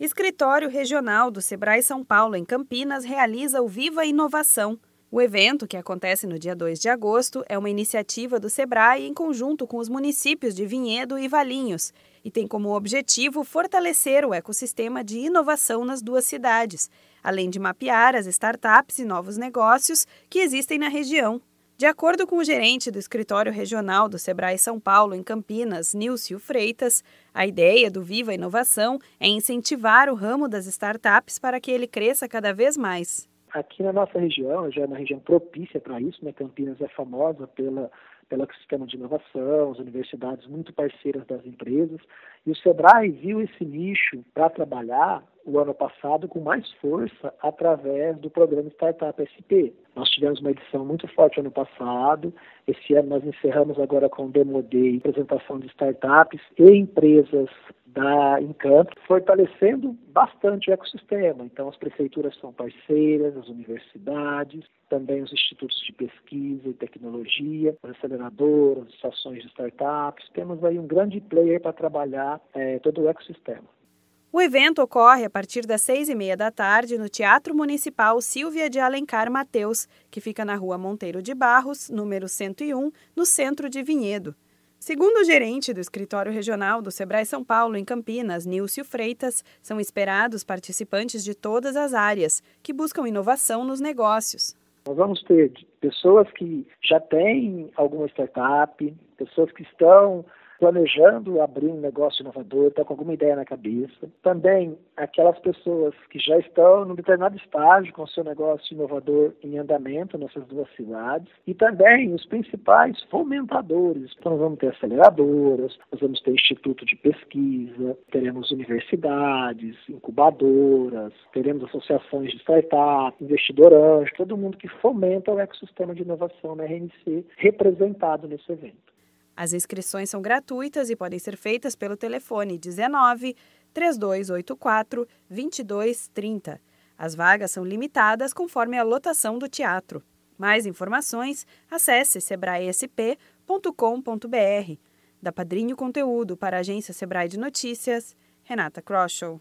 Escritório Regional do Sebrae São Paulo, em Campinas, realiza o Viva Inovação. O evento, que acontece no dia 2 de agosto, é uma iniciativa do Sebrae em conjunto com os municípios de Vinhedo e Valinhos e tem como objetivo fortalecer o ecossistema de inovação nas duas cidades, além de mapear as startups e novos negócios que existem na região. De acordo com o gerente do escritório regional do Sebrae São Paulo, em Campinas, Nilcio Freitas, a ideia do Viva Inovação é incentivar o ramo das startups para que ele cresça cada vez mais. Aqui na nossa região, já é uma região propícia para isso, né? Campinas é famosa pela pelo sistema de inovação, as universidades muito parceiras das empresas. E o Sebrae viu esse nicho para trabalhar o ano passado com mais força através do programa Startup SP. Nós tivemos uma edição muito forte ano passado. Esse ano nós encerramos agora com o Demo Day, apresentação de startups e empresas da Encanto, fortalecendo bastante o ecossistema. Então, as prefeituras são parceiras, as universidades, também os institutos de pesquisa e tecnologia, as aceleradoras, as estações de startups. Temos aí um grande player para trabalhar é, todo o ecossistema. O evento ocorre a partir das seis e meia da tarde no Teatro Municipal Silvia de Alencar Mateus, que fica na rua Monteiro de Barros, número 101, no centro de Vinhedo. Segundo o gerente do escritório regional do Sebrae São Paulo, em Campinas, Nilcio Freitas, são esperados participantes de todas as áreas que buscam inovação nos negócios. Nós vamos ter pessoas que já têm alguma startup, pessoas que estão planejando abrir um negócio inovador, está com alguma ideia na cabeça. Também aquelas pessoas que já estão num determinado estágio com o seu negócio inovador em andamento nessas duas cidades. E também os principais fomentadores. Então, nós vamos ter aceleradoras, nós vamos ter instituto de pesquisa, teremos universidades, incubadoras, teremos associações de startup, investidor anjo, todo mundo que fomenta o ecossistema de inovação na RNC representado nesse evento. As inscrições são gratuitas e podem ser feitas pelo telefone 19 3284 2230. As vagas são limitadas conforme a lotação do teatro. Mais informações, acesse sebraesp.com.br. Da Padrinho Conteúdo para a agência Sebrae de Notícias, Renata Kroschel.